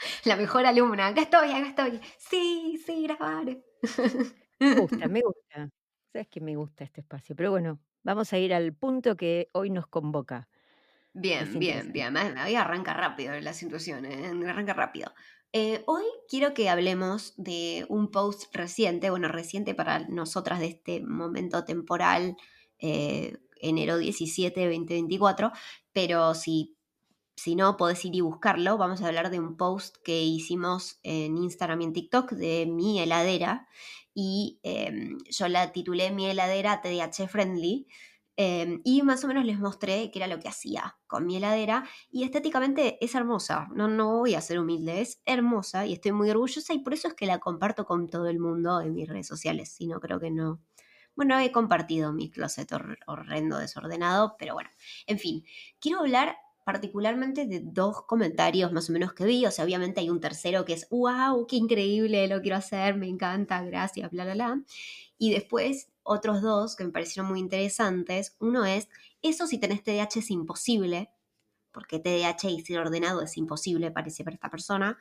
La mejor alumna. Acá estoy, acá estoy. Sí, sí, grabar. Me gusta, me gusta. Sabes que me gusta este espacio. Pero bueno, vamos a ir al punto que hoy nos convoca. Bien, bien, bien. Hoy arranca rápido la situación, ¿eh? arranca rápido. Eh, hoy quiero que hablemos de un post reciente, bueno, reciente para nosotras de este momento temporal, eh, enero 17, 2024, pero si, si no podés ir y buscarlo, vamos a hablar de un post que hicimos en Instagram y en TikTok de mi heladera y em, yo la titulé Mi heladera TDH Friendly. em, y más o menos les mostré qué era lo que hacía con mi heladera y estéticamente es hermosa, no, no voy a ser humilde, es hermosa y estoy muy orgullosa y por eso es que la comparto con todo el mundo en mis redes sociales, si no creo que no. Bueno, he compartido mi closet hor- horrendo, desordenado, pero bueno, en fin, quiero hablar particularmente de dos comentarios más o menos que vi, o sea, obviamente hay un tercero que es, wow, qué increíble, lo quiero hacer, me encanta, gracias, bla, bla, bla. Y después otros dos que me parecieron muy interesantes. Uno es, eso si tenés TDAH es imposible, porque TDAH y ser ordenado es imposible, parece para esta persona.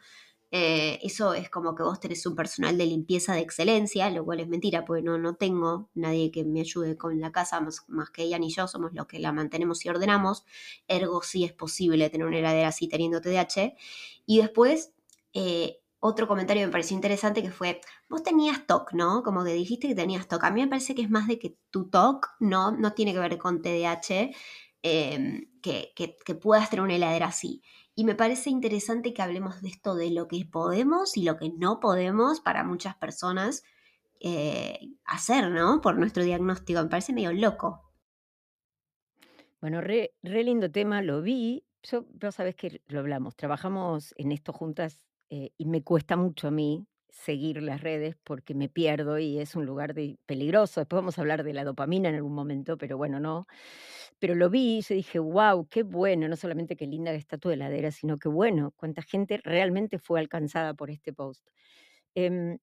Eh, eso es como que vos tenés un personal de limpieza de excelencia, lo cual es mentira, porque no, no tengo nadie que me ayude con la casa, más, más que ella ni yo, somos los que la mantenemos y ordenamos. Ergo, sí es posible tener una heladera así teniendo TDAH. Y después, eh, otro comentario me pareció interesante que fue, vos tenías TOC, ¿no? Como que dijiste que tenías TOC. A mí me parece que es más de que tu TOC no, no tiene que ver con TDAH, eh, que, que, que puedas tener una heladera así. Y me parece interesante que hablemos de esto, de lo que podemos y lo que no podemos para muchas personas eh, hacer, ¿no? Por nuestro diagnóstico. Me parece medio loco. Bueno, re, re lindo tema, lo vi. Yo, vos sabés que lo hablamos, trabajamos en esto juntas eh, y me cuesta mucho a mí seguir las redes porque me pierdo y es un lugar de- peligroso. Después vamos a hablar de la dopamina en algún momento, pero bueno, no. Pero lo vi y dije, wow, qué bueno, no solamente qué linda que está tu heladera, sino que bueno, cuánta gente realmente fue alcanzada por este post. Em,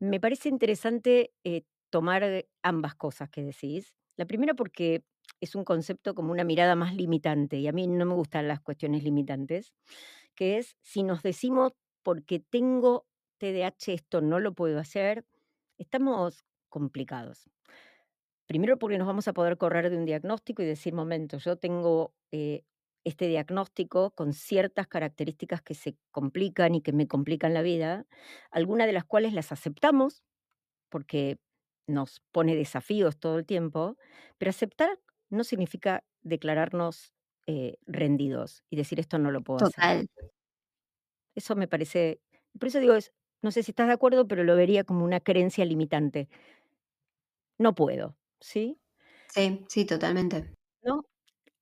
me parece interesante eh, tomar eh, ambas cosas que decís. La primera porque es un concepto como una mirada más limitante y a mí no me gustan las cuestiones limitantes, que es si nos decimos porque tengo TDAH esto no lo puedo hacer, estamos complicados. Primero porque nos vamos a poder correr de un diagnóstico y decir, momento, yo tengo eh, este diagnóstico con ciertas características que se complican y que me complican la vida, algunas de las cuales las aceptamos porque nos pone desafíos todo el tiempo, pero aceptar no significa declararnos eh, rendidos y decir esto no lo puedo hacer. Total. Eso me parece, por eso digo, es, no sé si estás de acuerdo, pero lo vería como una creencia limitante. No puedo, ¿sí? Sí, sí, totalmente. ¿No?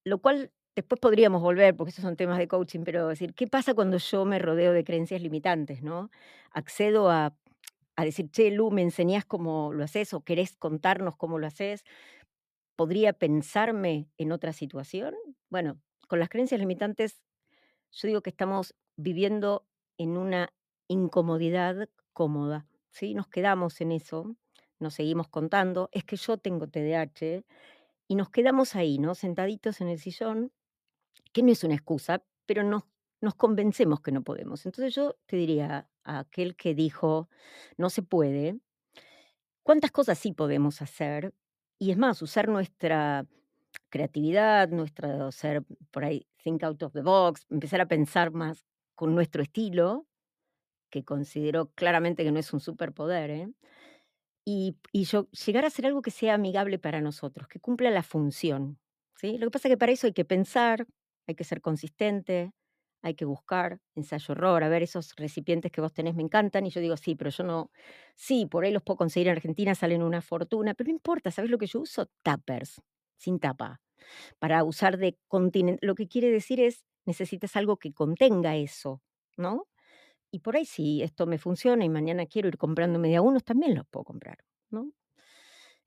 Lo cual después podríamos volver, porque esos son temas de coaching, pero decir, ¿qué pasa cuando yo me rodeo de creencias limitantes, ¿no? Accedo a, a decir, che, Lu, ¿me enseñás cómo lo haces o querés contarnos cómo lo haces? ¿Podría pensarme en otra situación? Bueno, con las creencias limitantes, yo digo que estamos viviendo en una incomodidad cómoda, ¿sí? Nos quedamos en eso, nos seguimos contando, es que yo tengo TDAH y nos quedamos ahí, ¿no? Sentaditos en el sillón, que no es una excusa, pero nos, nos convencemos que no podemos. Entonces yo te diría a aquel que dijo, no se puede, ¿cuántas cosas sí podemos hacer? Y es más, usar nuestra creatividad, nuestra ser por ahí, think out of the box, empezar a pensar más con nuestro estilo, que considero claramente que no es un superpoder, ¿eh? Y, yo, llegar a hacer algo que sea amigable para nosotros, que cumpla la función. ¿sí? Lo que pasa es que para eso hay que pensar, hay que ser consistente, hay que buscar ensayo error, a ver esos recipientes que vos tenés me encantan y yo digo, sí, pero yo no, sí, por ahí los puedo conseguir en Argentina, salen una fortuna, pero no importa, ¿sabes lo que yo uso? Tappers, sin tapa, para usar de continente. Lo que quiere decir es, necesitas algo que contenga eso, ¿no? Y por ahí si esto me funciona y mañana quiero ir comprando media unos, también los puedo comprar, ¿no?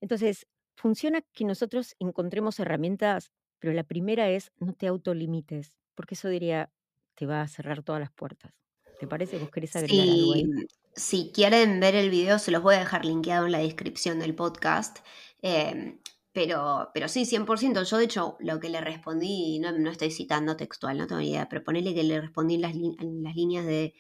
Entonces, funciona que nosotros encontremos herramientas, pero la primera es no te autolimites, porque eso diría, te va a cerrar todas las puertas. ¿Te parece? ¿Vos querés agregar algo ahí? Si quieren ver el video, se los voy a dejar linkeado en la descripción del podcast. Eh, pero, pero sí, 100%. Yo, de hecho, lo que le respondí, no, no estoy citando textual, no tengo idea, pero ponele que le respondí en las, en las líneas de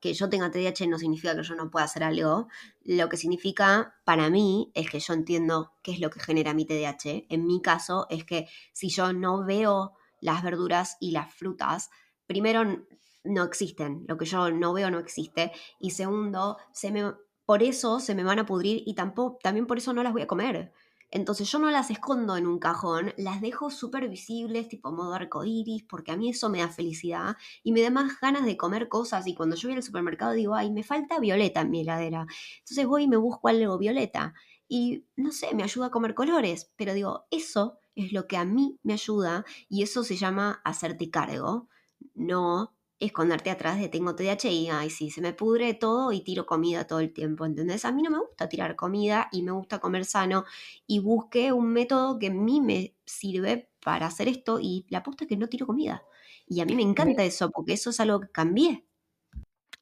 que yo tenga TDAH no significa que yo no pueda hacer algo. Lo que significa para mí es que yo entiendo qué es lo que genera mi TDAH. En mi caso es que si yo no veo las verduras y las frutas, primero no existen. Lo que yo no veo no existe. Y segundo, se me, por eso se me van a pudrir y tampoco, también por eso no las voy a comer. Entonces yo no las escondo en un cajón, las dejo súper visibles, tipo modo arcoiris, porque a mí eso me da felicidad y me da más ganas de comer cosas. Y cuando yo voy al supermercado digo, ay, me falta violeta en mi heladera. Entonces voy y me busco algo violeta. Y no sé, me ayuda a comer colores, pero digo, eso es lo que a mí me ayuda y eso se llama hacerte cargo, no esconderte atrás de tengo TDAH y ay, sí, se me pudre todo y tiro comida todo el tiempo, ¿entendés? A mí no me gusta tirar comida y me gusta comer sano y busqué un método que a mí me sirve para hacer esto y la apuesta es que no tiro comida. Y a mí me encanta eso porque eso es algo que cambié.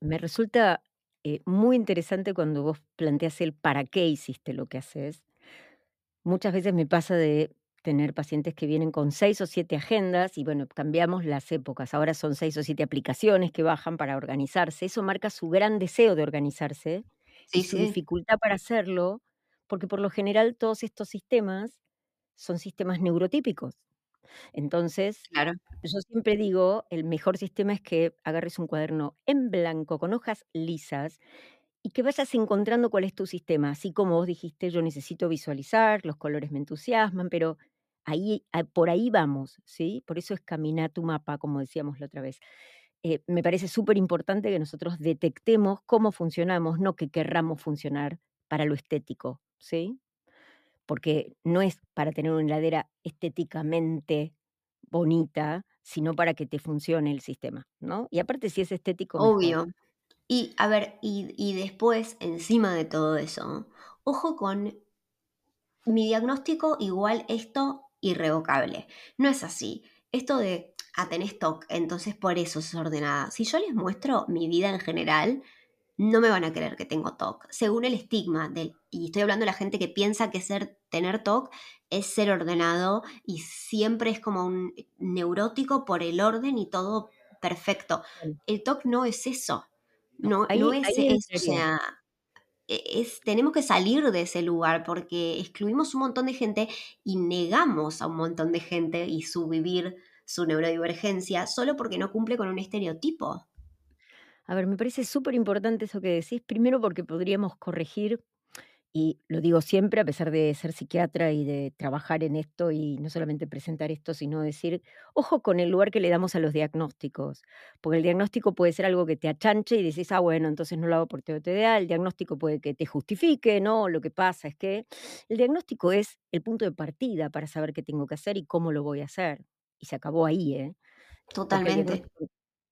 Me resulta eh, muy interesante cuando vos planteas el para qué hiciste lo que haces. Muchas veces me pasa de tener pacientes que vienen con seis o siete agendas y bueno, cambiamos las épocas. Ahora son seis o siete aplicaciones que bajan para organizarse. Eso marca su gran deseo de organizarse y su dificultad para hacerlo, porque por lo general todos estos sistemas son sistemas neurotípicos. Entonces, claro. yo siempre digo, el mejor sistema es que agarres un cuaderno en blanco con hojas lisas y que vayas encontrando cuál es tu sistema. Así como vos dijiste, yo necesito visualizar, los colores me entusiasman, pero ahí, ah, por ahí vamos, ¿sí? Por eso es caminar tu mapa, como decíamos la otra vez. Eh, me parece súper importante que nosotros detectemos cómo funcionamos, no que querramos funcionar para lo estético, ¿sí? Porque no es para tener una heladera estéticamente bonita, sino para que te funcione el sistema, ¿no? Y aparte si es estético. Obvio. Y a ver, y, y después, encima de todo eso, ojo con mi diagnóstico igual esto irrevocable. No es así. Esto de, ah, tenés TOC, entonces por eso es ordenada. Si yo les muestro mi vida en general, no me van a creer que tengo TOC. Según el estigma, del, y estoy hablando de la gente que piensa que ser, tener TOC es ser ordenado y siempre es como un neurótico por el orden y todo perfecto. El TOC no es eso. No, no es eso. O sea, es, tenemos que salir de ese lugar porque excluimos un montón de gente y negamos a un montón de gente y su vivir su neurodivergencia solo porque no cumple con un estereotipo. A ver, me parece súper importante eso que decís, primero porque podríamos corregir y lo digo siempre, a pesar de ser psiquiatra y de trabajar en esto y no solamente presentar esto, sino decir, ojo con el lugar que le damos a los diagnósticos, porque el diagnóstico puede ser algo que te achanche y decís, ah, bueno, entonces no lo hago por TOTDA, el diagnóstico puede que te justifique, no, lo que pasa es que el diagnóstico es el punto de partida para saber qué tengo que hacer y cómo lo voy a hacer. Y se acabó ahí, ¿eh? Totalmente.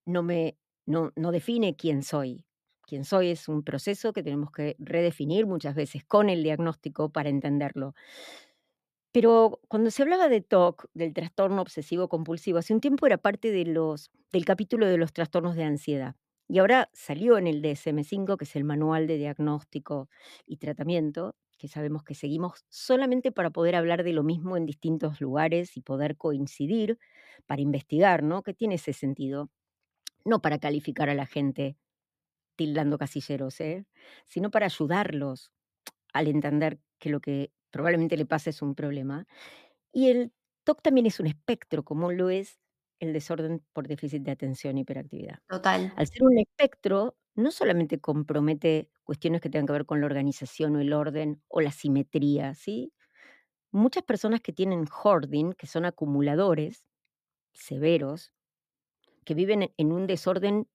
No me, no, no define quién soy, quién soy es un proceso que tenemos que redefinir muchas veces con el diagnóstico para entenderlo. Pero cuando se hablaba de TOC, del trastorno obsesivo compulsivo, hace un tiempo era parte de los, del capítulo de los trastornos de ansiedad. Y ahora salió en el DSM5, que es el Manual de Diagnóstico y Tratamiento, que sabemos que seguimos solamente para poder hablar de lo mismo en distintos lugares y poder coincidir para investigar, ¿no? Que tiene ese sentido. No para calificar a la gente tildando casilleros, ¿eh? sino para ayudarlos al entender que lo que probablemente le pasa es un problema. Y el TOC también es un espectro, como lo es el desorden por déficit de atención y hiperactividad. Total. Al ser un espectro, no solamente compromete cuestiones que tengan que ver con la organización o el orden o la simetría, ¿sí? Muchas personas que tienen hoarding, que son acumuladores severos, que viven en un desorden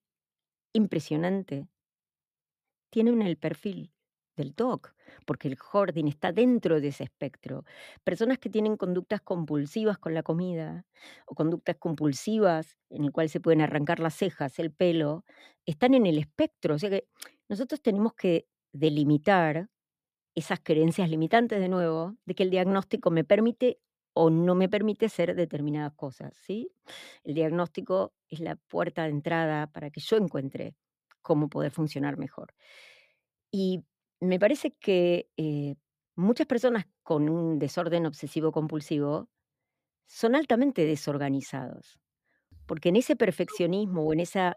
impresionante, tienen el perfil del TOC, porque el hoarding está dentro de ese espectro. Personas que tienen conductas compulsivas con la comida o conductas compulsivas en el cual se pueden arrancar las cejas, el pelo, están en el espectro. O sea que nosotros tenemos que delimitar esas creencias limitantes de nuevo, de que el diagnóstico me permite o no me permite hacer determinadas cosas, ¿sí? El diagnóstico es la puerta de entrada para que yo encuentre cómo poder funcionar mejor. Y me parece que eh, muchas personas con un desorden obsesivo compulsivo son altamente desorganizados, porque en ese perfeccionismo o en esa...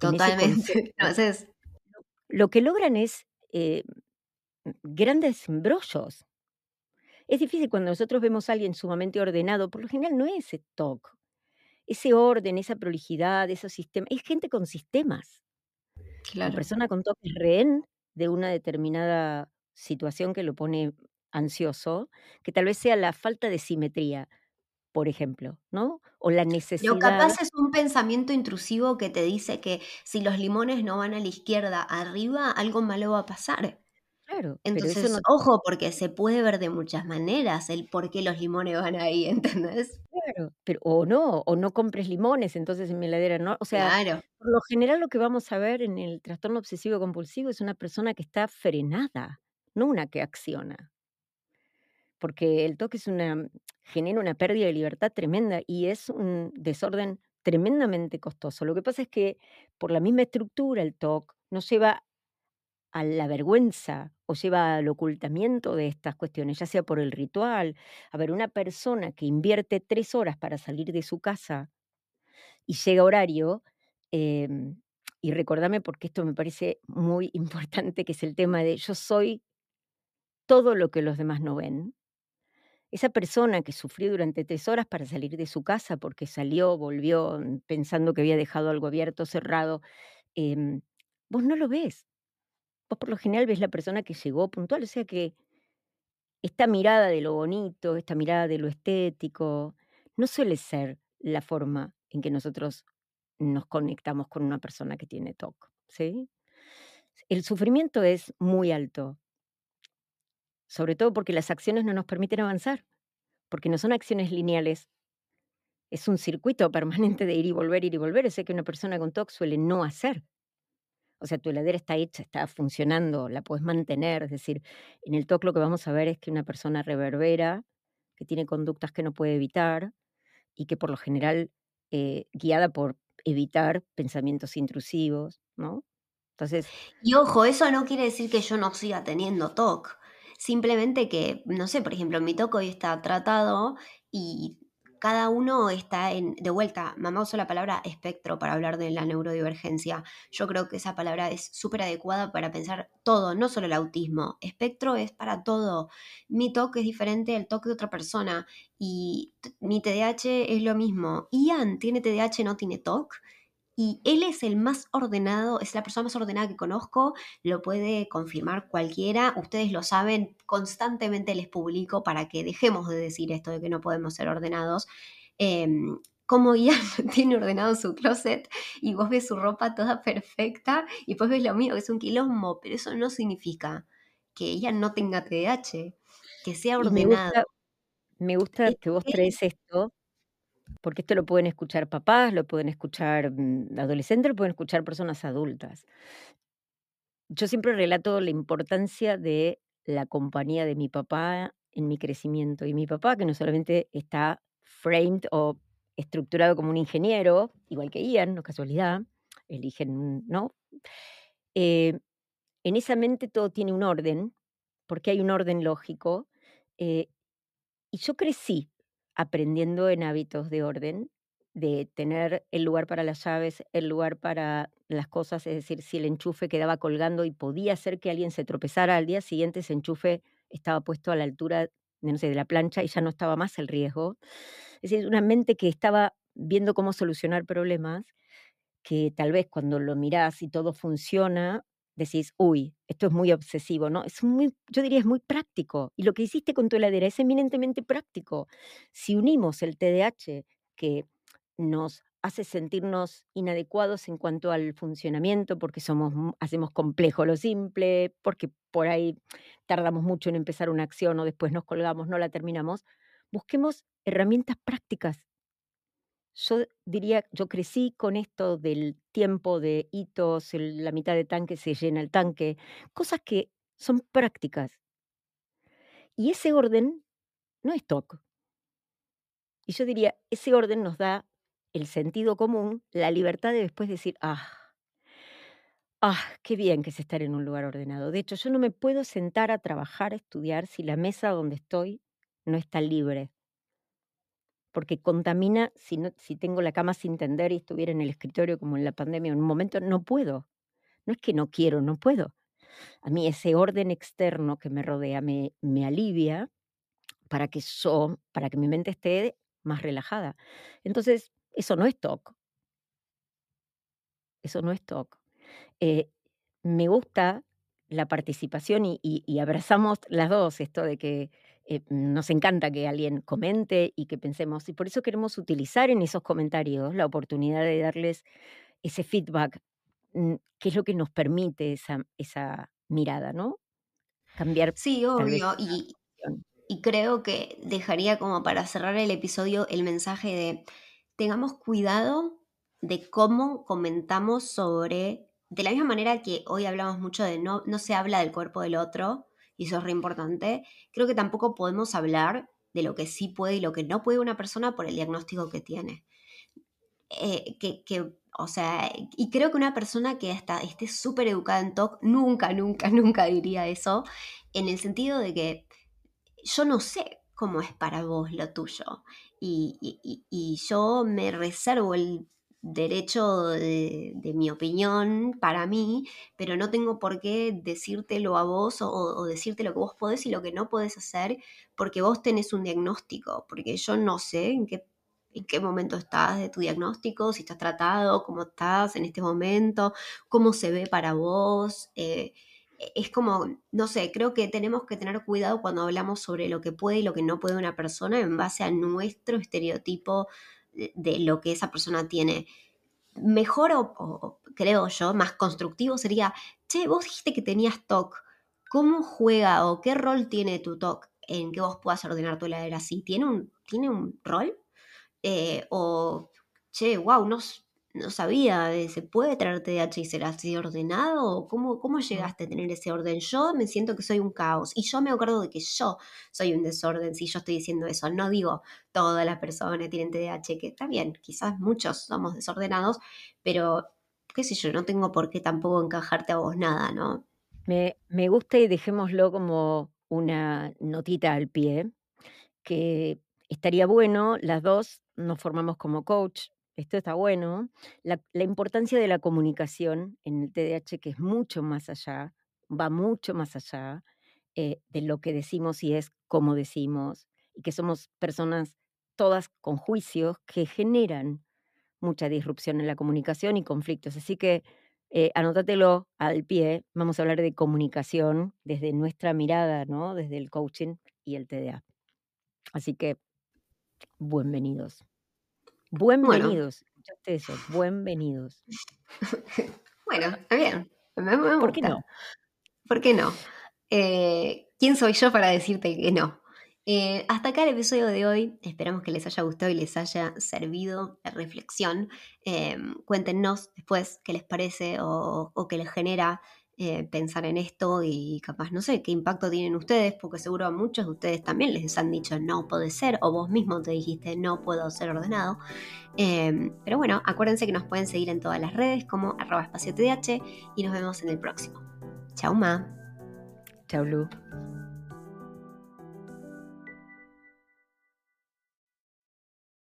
Totalmente. lo, que logran es eh, grandes embrollos. Es difícil cuando nosotros vemos a alguien sumamente ordenado, por lo general no es ese TOC, ese orden, esa prolijidad, esos sistemas, es gente con sistemas. La persona con TOC es rehén de una determinada situación que lo pone ansioso, que tal vez sea la falta de simetría, por ejemplo, ¿no? O la necesidad. Lo capaz es un pensamiento intrusivo que te dice que si los limones no van a la izquierda arriba, algo malo va a pasar. Claro. Entonces, ojo, porque se puede ver de muchas maneras el por qué los limones van ahí, ¿entendés? Claro, pero o no, o no compres limones entonces en mi heladera, ¿no? O sea, por lo general lo que vamos a ver en el trastorno obsesivo compulsivo es una persona que está frenada, no una que acciona. Porque el toque es una genera una pérdida de libertad tremenda y es un desorden tremendamente costoso. Lo que pasa es que por la misma estructura el TOC nos lleva a la vergüenza o lleva al ocultamiento de estas cuestiones, ya sea por el ritual. A ver, una persona que invierte tres horas para salir de su casa y llega horario, em, y recordame porque esto me parece muy importante, que es el tema de yo soy todo lo que los demás no ven. Esa persona que sufrió durante tres horas para salir de su casa porque salió, volvió mm, pensando que había dejado algo abierto, cerrado, em, vos no lo ves vos por lo general ves la persona que llegó puntual, o sea que esta mirada de lo bonito, esta mirada de lo estético, no suele ser la forma en que nosotros nos conectamos con una persona que tiene TOC, ¿sí? El sufrimiento es muy alto, sobre todo porque las acciones no nos permiten avanzar, porque no son acciones lineales, es un circuito permanente de ir y volver, ir y volver, ese que una persona con TOC suele no hacer. O sea, tu heladera está hecha, está funcionando, la puedes mantener. Es decir, en el TOC lo que vamos a ver es que una persona reverbera, que tiene conductas que no puede evitar y que por lo general, eh, guiada por evitar pensamientos intrusivos, ¿no? Entonces. Y ojo, eso no quiere decir que yo no siga teniendo TOC. Simplemente que, no sé, por ejemplo, mi TOC hoy está tratado y cada uno está en, de vuelta, mamá usó la palabra espectro para hablar de la neurodivergencia. Yo creo que esa palabra es súper adecuada para pensar todo, no solo el autismo. Espectro es para todo. Mi toque es diferente al toque de otra persona y mi TDAH es lo mismo. Ian tiene TDAH, no tiene TOC y él es el más ordenado, es la persona más ordenada que conozco, lo puede confirmar cualquiera, ustedes lo saben, constantemente les publico para que dejemos de decir esto de que no podemos ser ordenados. Em, como Ian tiene ordenado su closet y vos ves su ropa toda perfecta y después ves lo mío, que es un quilombo, pero eso no significa que Ian no tenga TDAH, que sea ordenado. Me gusta, me gusta que vos traes esto porque esto lo pueden escuchar papás, lo pueden escuchar mm, adolescentes, lo pueden escuchar personas adultas. Yo siempre relato la importancia de la compañía de mi papá en mi crecimiento. Y mi papá, que no solamente está framed o estructurado como un ingeniero, igual que Ian, no casualidad, eligen, ¿no? Eh, en esa mente todo tiene un orden, porque hay un orden lógico. eh, y yo crecí aprendiendo en hábitos de orden, de tener el lugar para las llaves, el lugar para las cosas, es decir, si el enchufe quedaba colgando y podía ser que alguien se tropezara al día siguiente, ese enchufe estaba puesto a la altura, no sé, de la plancha y ya no estaba más el riesgo. Es decir, una mente que estaba viendo cómo solucionar problemas, que tal vez cuando lo mirás y todo funciona, decís, uy, esto es muy obsesivo, ¿no? Es muy, yo diría, es muy práctico. Y lo que hiciste con tu heladera es eminentemente práctico. Si unimos el TDAH, que nos hace sentirnos inadecuados en cuanto al funcionamiento, porque somos, hacemos complejo lo simple, porque por ahí tardamos mucho en empezar una acción o después nos colgamos, no la terminamos, busquemos herramientas prácticas yo diría, yo crecí con esto del tiempo de hitos, la mitad de tanque se llena el tanque, cosas que son prácticas. Y ese orden no es TOC. Y yo diría, ese orden nos da el sentido común, la libertad de después decir, ah, ah, qué bien que es estar en un lugar ordenado. De hecho, yo no me puedo sentar a trabajar, a estudiar, si la mesa donde estoy no está libre. Porque contamina, si, no, si tengo la cama sin tender y estuviera en el escritorio como en la pandemia, en un momento no puedo. No es que no quiero, no puedo. A mí ese orden externo que me rodea me, me alivia para que yo, para que mi mente esté más relajada. Entonces, eso no es TOC. Eso no es TOC. Eh, me gusta la participación y, y- y abrazamos las dos esto de que eh, nos encanta que alguien comente y que pensemos, y por eso queremos utilizar en esos comentarios la oportunidad de darles ese feedback, mm, que es lo que nos permite esa, esa mirada, ¿no? Cambiar Sí, obvio. Y, y creo que dejaría como para cerrar el episodio el mensaje de tengamos cuidado de cómo comentamos sobre, de la misma manera que hoy hablamos mucho de no, no se habla del cuerpo del otro, y eso es re importante, creo que tampoco podemos hablar de lo que sí puede y lo que no puede una persona por el diagnóstico que tiene. Eh, que, que, o sea, y creo que una persona que está, esté súper educada en TOC nunca, nunca, nunca diría eso, en el sentido de que yo no sé cómo es para vos lo tuyo. Y- y yo me reservo el derecho de, mi opinión para mí, pero no tengo por qué decírtelo a vos o, o decirte lo que vos podés y lo que no podés hacer, porque vos tenés un diagnóstico, porque yo no sé en qué, en qué momento estás de tu diagnóstico, si estás tratado, cómo estás en este momento, cómo se ve para vos. eh, es como, no sé, creo que tenemos que tener cuidado cuando hablamos sobre lo que puede y lo que no puede una persona en base a nuestro estereotipo de, de lo que esa persona tiene. Mejor o, creo yo, más constructivo sería, che, vos dijiste que tenías TOC, ¿cómo juega o qué rol tiene tu TOC en que vos puedas ordenar tu heladera así? ¿Tiene un, ¿tiene un rol? Eh, o, che, wow, no, no sabía, ¿se puede traer TDAH y ser así ordenado? ¿O ¿Cómo, ¿Cómo llegaste a tener ese orden? Yo me siento que soy un caos y yo me acuerdo de que yo soy un desorden si yo estoy diciendo eso. No digo todas las personas tienen TDAH, que está bien, quizás muchos somos desordenados, pero qué sé yo, no tengo por qué tampoco encajarte a vos nada, ¿no? Me, me gusta y dejémoslo como una notita al pie, que estaría bueno, las dos nos formamos como coach, esto está bueno, la, importancia de la comunicación en el TDAH, que es mucho más allá, va mucho más allá eh, de lo que decimos y es cómo decimos, y que somos personas todas con juicios que generan mucha disrupción en la comunicación y conflictos. Así que eh, anótatelo al pie. Vamos a hablar de comunicación desde nuestra mirada, ¿no? Desde el coaching y el TDA. Así que, bienvenidos. Bueno, Bienvenidos. ¿Escuchaste eso? Bienvenidos. bueno, está bien, me, me ¿Por qué no? ¿Por qué no? Eh, ¿Quién soy yo para decirte que no? Eh, hasta acá el episodio de hoy. Esperamos que les haya gustado y les haya servido de reflexión. Eh, cuéntenos después qué les parece o, o qué les genera eh, pensar en esto y capaz, no sé, qué impacto tienen ustedes, porque seguro a muchos de ustedes también les han dicho no puede ser, o vos mismo te dijiste no puedo ser ordenado. Em, pero bueno, acuérdense que nos pueden seguir en todas las redes como arroba espacio TDH y nos vemos en el próximo. Chau, Ma. Chau, Lu.